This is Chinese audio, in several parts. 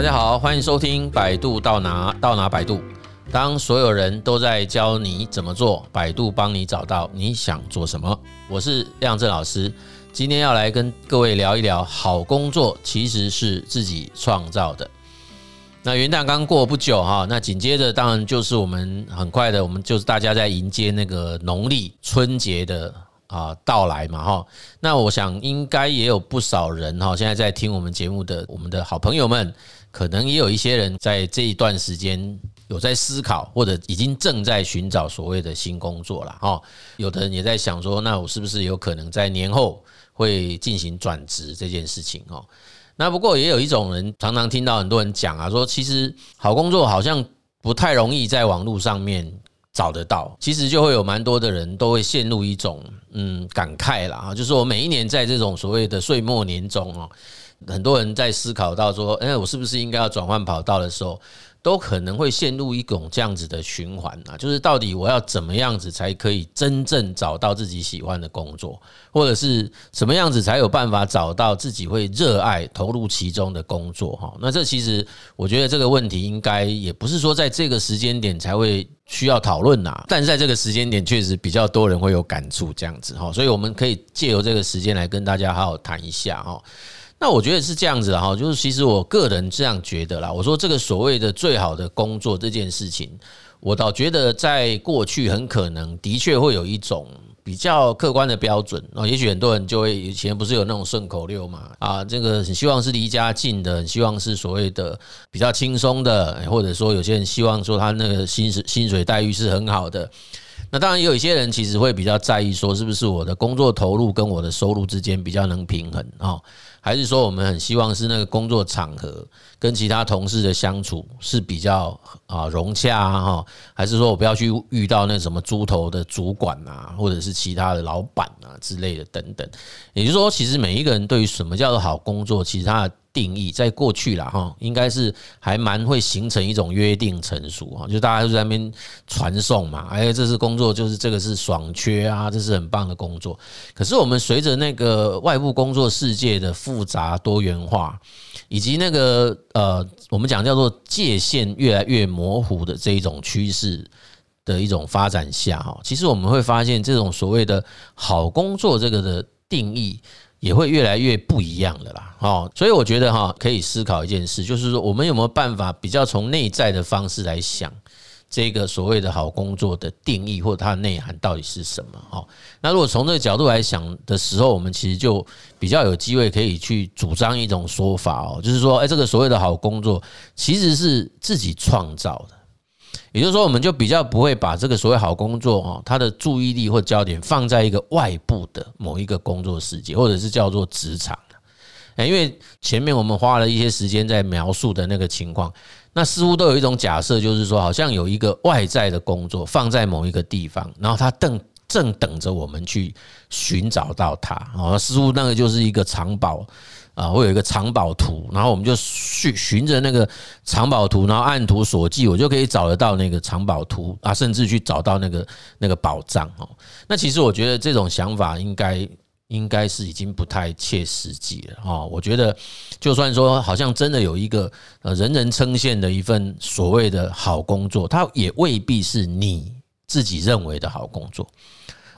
大家好，欢迎收听百度到哪到哪百度。当所有人都在教你怎么做，百度帮你找到你想做什么。我是亮正老师，今天要来跟各位聊一聊，好工作其实是自己创造的。那元旦刚过不久哈，那紧接着当然就是我们很快的，我们就是大家在迎接那个农历春节的。啊，到来嘛哈，那我想应该也有不少人哈，现在在听我们节目的我们的好朋友们，可能也有一些人在这一段时间有在思考，或者已经正在寻找所谓的新工作了哈。有的人也在想说，那我是不是有可能在年后会进行转职这件事情哦？那不过也有一种人，常常听到很多人讲啊，说其实好工作好像不太容易在网络上面。找得到，其实就会有蛮多的人都会陷入一种嗯感慨啦啊，就是我每一年在这种所谓的岁末年终哦，很多人在思考到说，哎，我是不是应该要转换跑道的时候，都可能会陷入一种这样子的循环啊，就是到底我要怎么样子才可以真正找到自己喜欢的工作，或者是什么样子才有办法找到自己会热爱投入其中的工作哈？那这其实我觉得这个问题应该也不是说在这个时间点才会需要讨论呐，但是在这个时间点确实比较多人会有感触这样子哈，所以我们可以借由这个时间来跟大家好好谈一下哈。那我觉得是这样子哈，就是其实我个人这样觉得啦。我说这个所谓的最好的工作这件事情，我倒觉得在过去很可能的确会有一种比较客观的标准啊。也许很多人就会以前不是有那种顺口溜嘛啊，这个很希望是离家近的，很希望是所谓的比较轻松的，或者说有些人希望说他那个薪水薪水待遇是很好的。那当然也有一些人其实会比较在意说，是不是我的工作投入跟我的收入之间比较能平衡啊？还是说我们很希望是那个工作场合跟其他同事的相处是比较啊融洽啊哈？还是说我不要去遇到那什么猪头的主管啊，或者是其他的老板啊之类的等等？也就是说，其实每一个人对于什么叫做好工作，其实他的。定义在过去啦哈，应该是还蛮会形成一种约定成熟哈，就大家都在那边传颂嘛，哎，这是工作，就是这个是爽缺啊，这是很棒的工作。可是我们随着那个外部工作世界的复杂多元化，以及那个呃，我们讲叫做界限越来越模糊的这一种趋势的一种发展下哈，其实我们会发现这种所谓的好工作这个的定义。也会越来越不一样的啦，哦，所以我觉得哈，可以思考一件事，就是说我们有没有办法比较从内在的方式来想这个所谓的好工作的定义或它的内涵到底是什么？哦，那如果从这个角度来想的时候，我们其实就比较有机会可以去主张一种说法哦，就是说，哎，这个所谓的好工作其实是自己创造的。也就是说，我们就比较不会把这个所谓好工作哦，它的注意力或焦点放在一个外部的某一个工作世界，或者是叫做职场因为前面我们花了一些时间在描述的那个情况，那似乎都有一种假设，就是说，好像有一个外在的工作放在某一个地方，然后它正正等着我们去寻找到它。哦，似乎那个就是一个藏宝。啊，会有一个藏宝图，然后我们就去寻着那个藏宝图，然后按图索骥，我就可以找得到那个藏宝图啊，甚至去找到那个那个宝藏哦。那其实我觉得这种想法应该应该是已经不太切实际了哦。我觉得就算说好像真的有一个呃人人称羡的一份所谓的好工作，它也未必是你自己认为的好工作。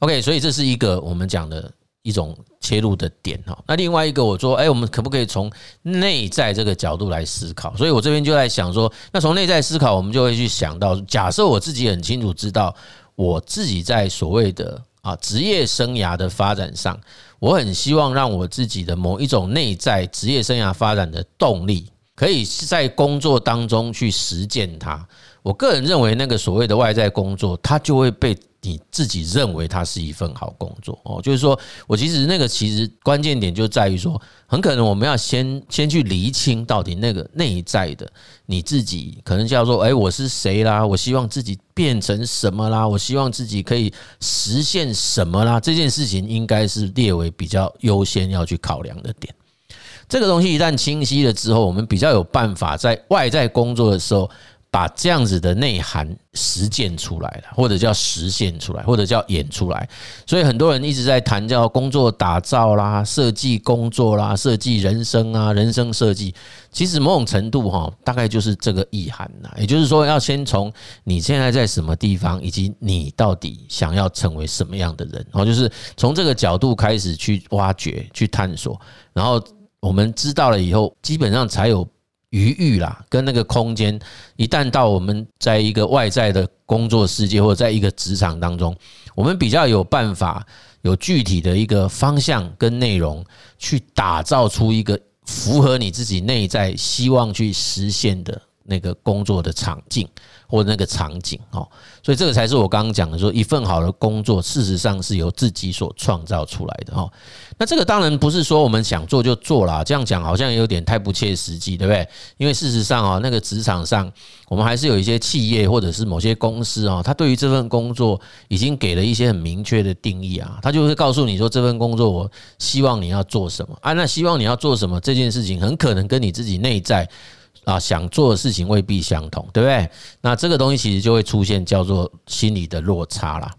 OK，所以这是一个我们讲的。一种切入的点哈，那另外一个我说，哎，我们可不可以从内在这个角度来思考？所以我这边就在想说，那从内在思考，我们就会去想到，假设我自己很清楚知道，我自己在所谓的啊职业生涯的发展上，我很希望让我自己的某一种内在职业生涯发展的动力，可以在工作当中去实践它。我个人认为，那个所谓的外在工作，它就会被。你自己认为它是一份好工作哦，就是说我其实那个其实关键点就在于说，很可能我们要先先去厘清到底那个内在的你自己可能叫做哎，我是谁啦？我希望自己变成什么啦？我希望自己可以实现什么啦？这件事情应该是列为比较优先要去考量的点。这个东西一旦清晰了之后，我们比较有办法在外在工作的时候。把这样子的内涵实践出来了，或者叫实现出来，或者叫演出来。所以很多人一直在谈叫工作打造啦、设计工作啦、设计人生啊、人生设计。其实某种程度哈，大概就是这个意涵呐。也就是说，要先从你现在在什么地方，以及你到底想要成为什么样的人，然后就是从这个角度开始去挖掘、去探索。然后我们知道了以后，基本上才有。余裕啦，跟那个空间，一旦到我们在一个外在的工作世界，或者在一个职场当中，我们比较有办法，有具体的一个方向跟内容，去打造出一个符合你自己内在希望去实现的那个工作的场景。或那个场景哦，所以这个才是我刚刚讲的，说一份好的工作，事实上是由自己所创造出来的哦。那这个当然不是说我们想做就做啦，这样讲好像有点太不切实际，对不对？因为事实上啊，那个职场上，我们还是有一些企业或者是某些公司啊，他对于这份工作已经给了一些很明确的定义啊，他就会告诉你说，这份工作我希望你要做什么啊？那希望你要做什么这件事情，很可能跟你自己内在。啊，想做的事情未必相同，对不对？那这个东西其实就会出现叫做心理的落差啦。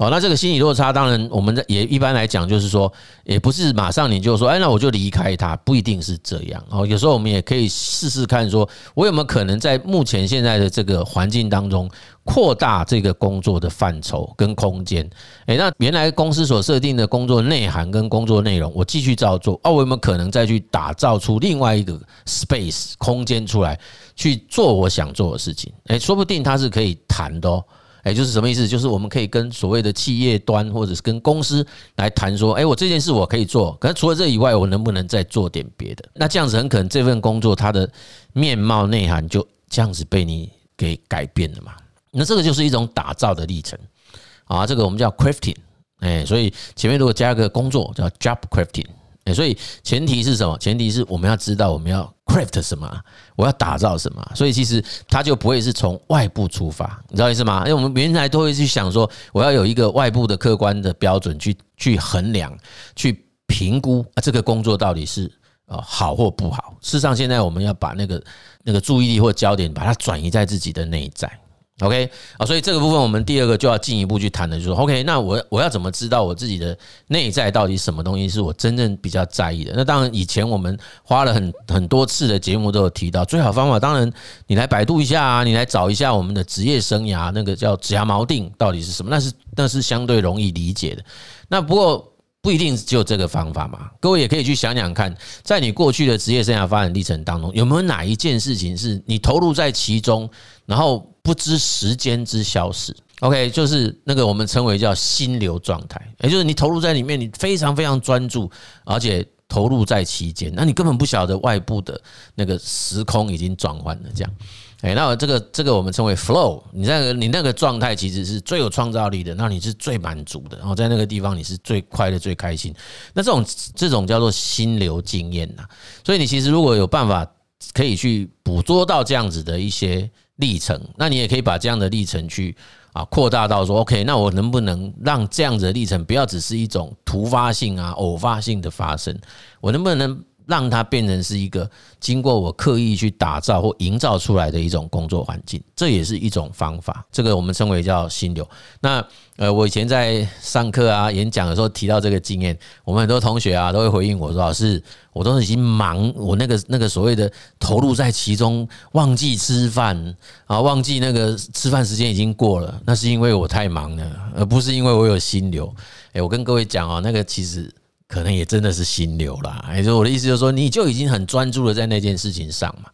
哦，那这个心理落差，当然我们也一般来讲，就是说，也不是马上你就说，哎，那我就离开他，不一定是这样。哦，有时候我们也可以试试看，说我有没有可能在目前现在的这个环境当中，扩大这个工作的范畴跟空间。哎，那原来公司所设定的工作内涵跟工作内容，我继续照做。哦，我有没有可能再去打造出另外一个 space 空间出来，去做我想做的事情？哎，说不定它是可以谈的哦。哎，就是什么意思？就是我们可以跟所谓的企业端，或者是跟公司来谈说，哎，我这件事我可以做，可是除了这以外，我能不能再做点别的？那这样子很可能这份工作它的面貌内涵就这样子被你给改变了嘛？那这个就是一种打造的历程啊，这个我们叫 crafting。哎，所以前面如果加一个工作叫 job crafting。所以前提是什么？前提是我们要知道我们要 craft 什么，我要打造什么。所以其实它就不会是从外部出发，你知道意思吗？因为我们原来都会去想说，我要有一个外部的客观的标准去去衡量、去评估啊，这个工作到底是啊好或不好。事实上，现在我们要把那个那个注意力或焦点，把它转移在自己的内在。OK 啊，所以这个部分我们第二个就要进一步去谈的，就是 OK，那我我要怎么知道我自己的内在到底什么东西是我真正比较在意的？那当然，以前我们花了很很多次的节目都有提到，最好方法当然你来百度一下啊，你来找一下我们的职业生涯那个叫职涯锚定到底是什么？那是那是相对容易理解的。那不过不一定只有这个方法嘛，各位也可以去想想看，在你过去的职业生涯发展历程当中，有没有哪一件事情是你投入在其中，然后不知时间之消逝，OK，就是那个我们称为叫心流状态，也就是你投入在里面，你非常非常专注，而且投入在其间，那你根本不晓得外部的那个时空已经转换了，这样，哎，那这个这个我们称为 flow，你那个你那个状态其实是最有创造力的，那你是最满足的，然后在那个地方你是最快乐、最开心，那这种这种叫做心流经验呐，所以你其实如果有办法可以去捕捉到这样子的一些。历程，那你也可以把这样的历程去啊扩大到说，OK，那我能不能让这样子的历程不要只是一种突发性啊、偶发性的发生？我能不能让它变成是一个经过我刻意去打造或营造出来的一种工作环境？这也是一种方法。这个我们称为叫心流。那呃，我以前在上课啊、演讲的时候提到这个经验，我们很多同学啊都会回应我说：“老师，我都已经忙，我那个那个所谓的投入在其中，忘记吃饭啊，忘记那个吃饭时间已经过了，那是因为我太忙了，而不是因为我有心流。”诶，我跟各位讲啊，那个其实可能也真的是心流啦。也就是我的意思，就是说，你就已经很专注的在那件事情上嘛。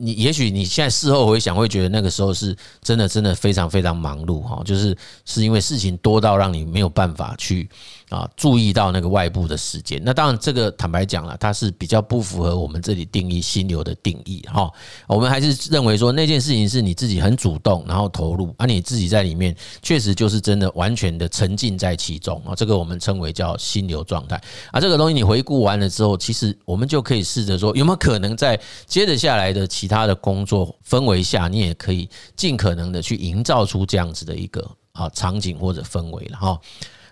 你也许你现在事后回想，会觉得那个时候是真的，真的非常非常忙碌哈，就是是因为事情多到让你没有办法去。啊，注意到那个外部的时间，那当然这个坦白讲了，它是比较不符合我们这里定义心流的定义哈。我们还是认为说那件事情是你自己很主动，然后投入，而你自己在里面确实就是真的完全的沉浸在其中啊。这个我们称为叫心流状态。啊，这个东西你回顾完了之后，其实我们就可以试着说，有没有可能在接着下来的其他的工作氛围下，你也可以尽可能的去营造出这样子的一个啊场景或者氛围了哈。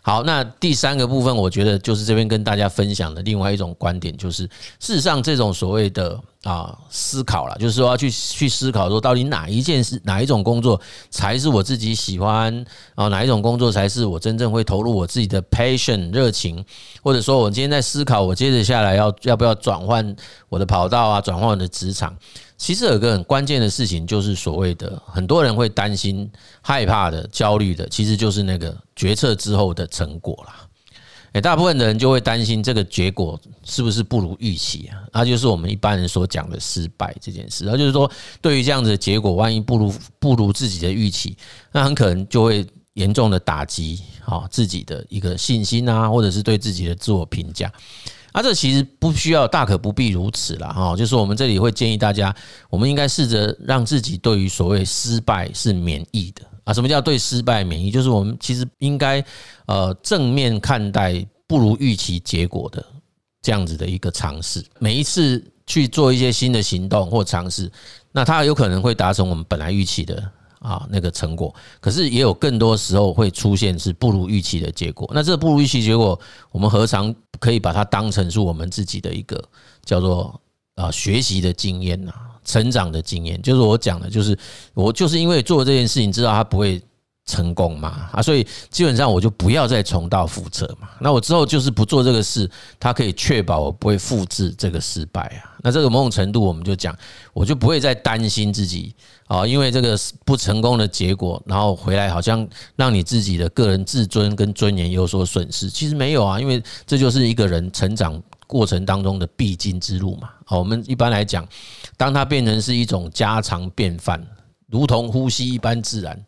好，那第三个部分，我觉得就是这边跟大家分享的另外一种观点，就是事实上这种所谓的啊，思考了，就是说要去去思考，说到底哪一件事、哪一种工作才是我自己喜欢啊？哪一种工作才是我真正会投入我自己的 passion 热情？或者说，我今天在思考，我接着下来要要不要转换我的跑道啊，转换我的职场？其实有个很关键的事情，就是所谓的很多人会担心、害怕的、焦虑的，其实就是那个决策之后的成果啦。诶大部分的人就会担心这个结果是不是不如预期啊？那就是我们一般人所讲的失败这件事。那就是说，对于这样子的结果，万一不如不如自己的预期，那很可能就会严重的打击好自己的一个信心啊，或者是对自己的自我评价。啊，这其实不需要，大可不必如此啦。哈。就是我们这里会建议大家，我们应该试着让自己对于所谓失败是免疫的。啊，什么叫对失败免疫？就是我们其实应该呃正面看待不如预期结果的这样子的一个尝试。每一次去做一些新的行动或尝试，那它有可能会达成我们本来预期的啊那个成果，可是也有更多时候会出现是不如预期的结果。那这个不如预期结果，我们何尝可以把它当成是我们自己的一个叫做啊学习的经验啊？成长的经验，就是我讲的，就是我就是因为做这件事情，知道它不会成功嘛，啊，所以基本上我就不要再重蹈覆辙嘛。那我之后就是不做这个事，它可以确保我不会复制这个失败啊。那这个某种程度，我们就讲，我就不会再担心自己啊，因为这个不成功的结果，然后回来好像让你自己的个人自尊跟尊严有所损失。其实没有啊，因为这就是一个人成长过程当中的必经之路嘛。好，我们一般来讲，当它变成是一种家常便饭，如同呼吸一般自然，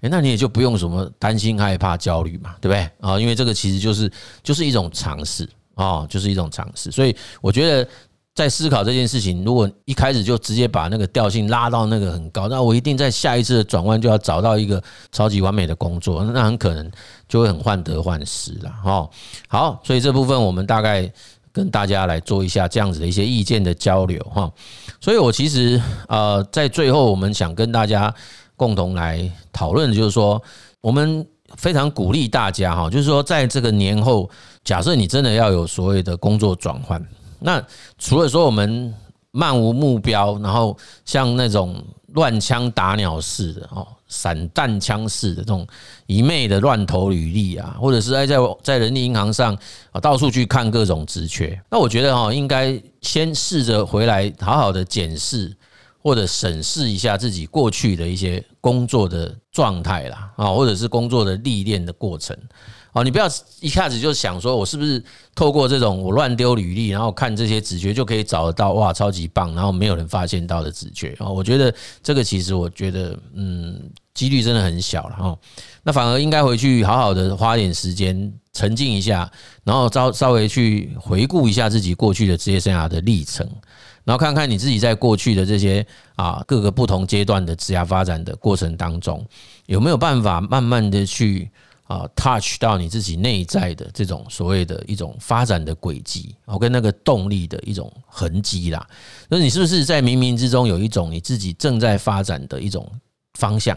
那你也就不用什么担心、害怕、焦虑嘛，对不对？啊，因为这个其实就是就是一种尝试啊，就是一种尝试。所以我觉得在思考这件事情，如果一开始就直接把那个调性拉到那个很高，那我一定在下一次的转弯就要找到一个超级完美的工作，那很可能就会很患得患失了。哈，好，所以这部分我们大概。跟大家来做一下这样子的一些意见的交流哈，所以我其实呃在最后我们想跟大家共同来讨论就是说，我们非常鼓励大家哈，就是说在这个年后，假设你真的要有所谓的工作转换，那除了说我们漫无目标，然后像那种乱枪打鸟式的哦。散弹枪式的这种一昧的乱投履历啊，或者是在在在人力银行上啊到处去看各种职缺，那我觉得哈，应该先试着回来好好的检视或者审视一下自己过去的一些工作的状态啦啊，或者是工作的历练的过程。哦，你不要一下子就想说，我是不是透过这种我乱丢履历，然后看这些直觉就可以找得到哇，超级棒，然后没有人发现到的直觉啊？我觉得这个其实我觉得，嗯，几率真的很小了哈。那反而应该回去好好的花点时间沉浸一下，然后稍稍微去回顾一下自己过去的职业生涯的历程，然后看看你自己在过去的这些啊各个不同阶段的职业发展的过程当中，有没有办法慢慢的去。啊，touch 到你自己内在的这种所谓的一种发展的轨迹，哦，跟那个动力的一种痕迹啦。那你是不是在冥冥之中有一种你自己正在发展的一种方向？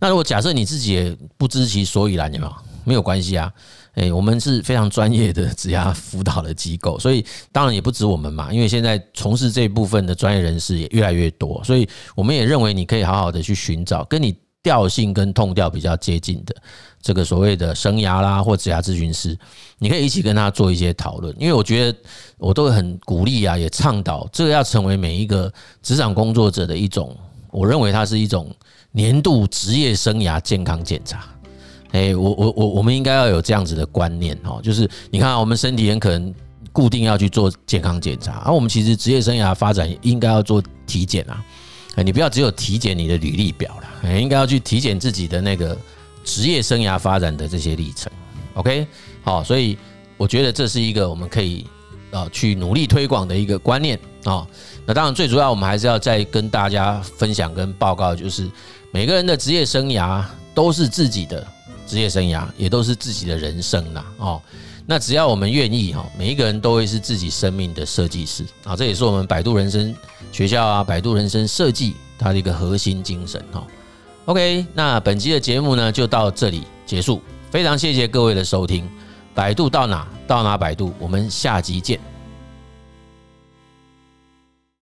那如果假设你自己也不知其所以然，有没有？没有关系啊。诶，我们是非常专业的 职涯辅导的机构，所以当然也不止我们嘛。因为现在从事这一部分的专业人士也越来越多，所以我们也认为你可以好好的去寻找跟你调性跟痛调比较接近的。这个所谓的生涯啦，或职涯咨询师，你可以一起跟他做一些讨论，因为我觉得我都很鼓励啊，也倡导这个要成为每一个职场工作者的一种，我认为它是一种年度职业生涯健康检查。哎，我我我我们应该要有这样子的观念哦，就是你看我们身体很可能固定要去做健康检查，而我们其实职业生涯发展应该要做体检啊，你不要只有体检你的履历表了，应该要去体检自己的那个。职业生涯发展的这些历程，OK，好，所以我觉得这是一个我们可以啊去努力推广的一个观念啊。那当然，最主要我们还是要再跟大家分享跟报告，就是每个人的职业生涯都是自己的职业生涯，也都是自己的人生呐。哦，那只要我们愿意哈，每一个人都会是自己生命的设计师啊。这也是我们百度人生学校啊，百度人生设计它的一个核心精神哈。OK，那本期的节目呢就到这里结束，非常谢谢各位的收听，百度到哪到哪百度，我们下集见。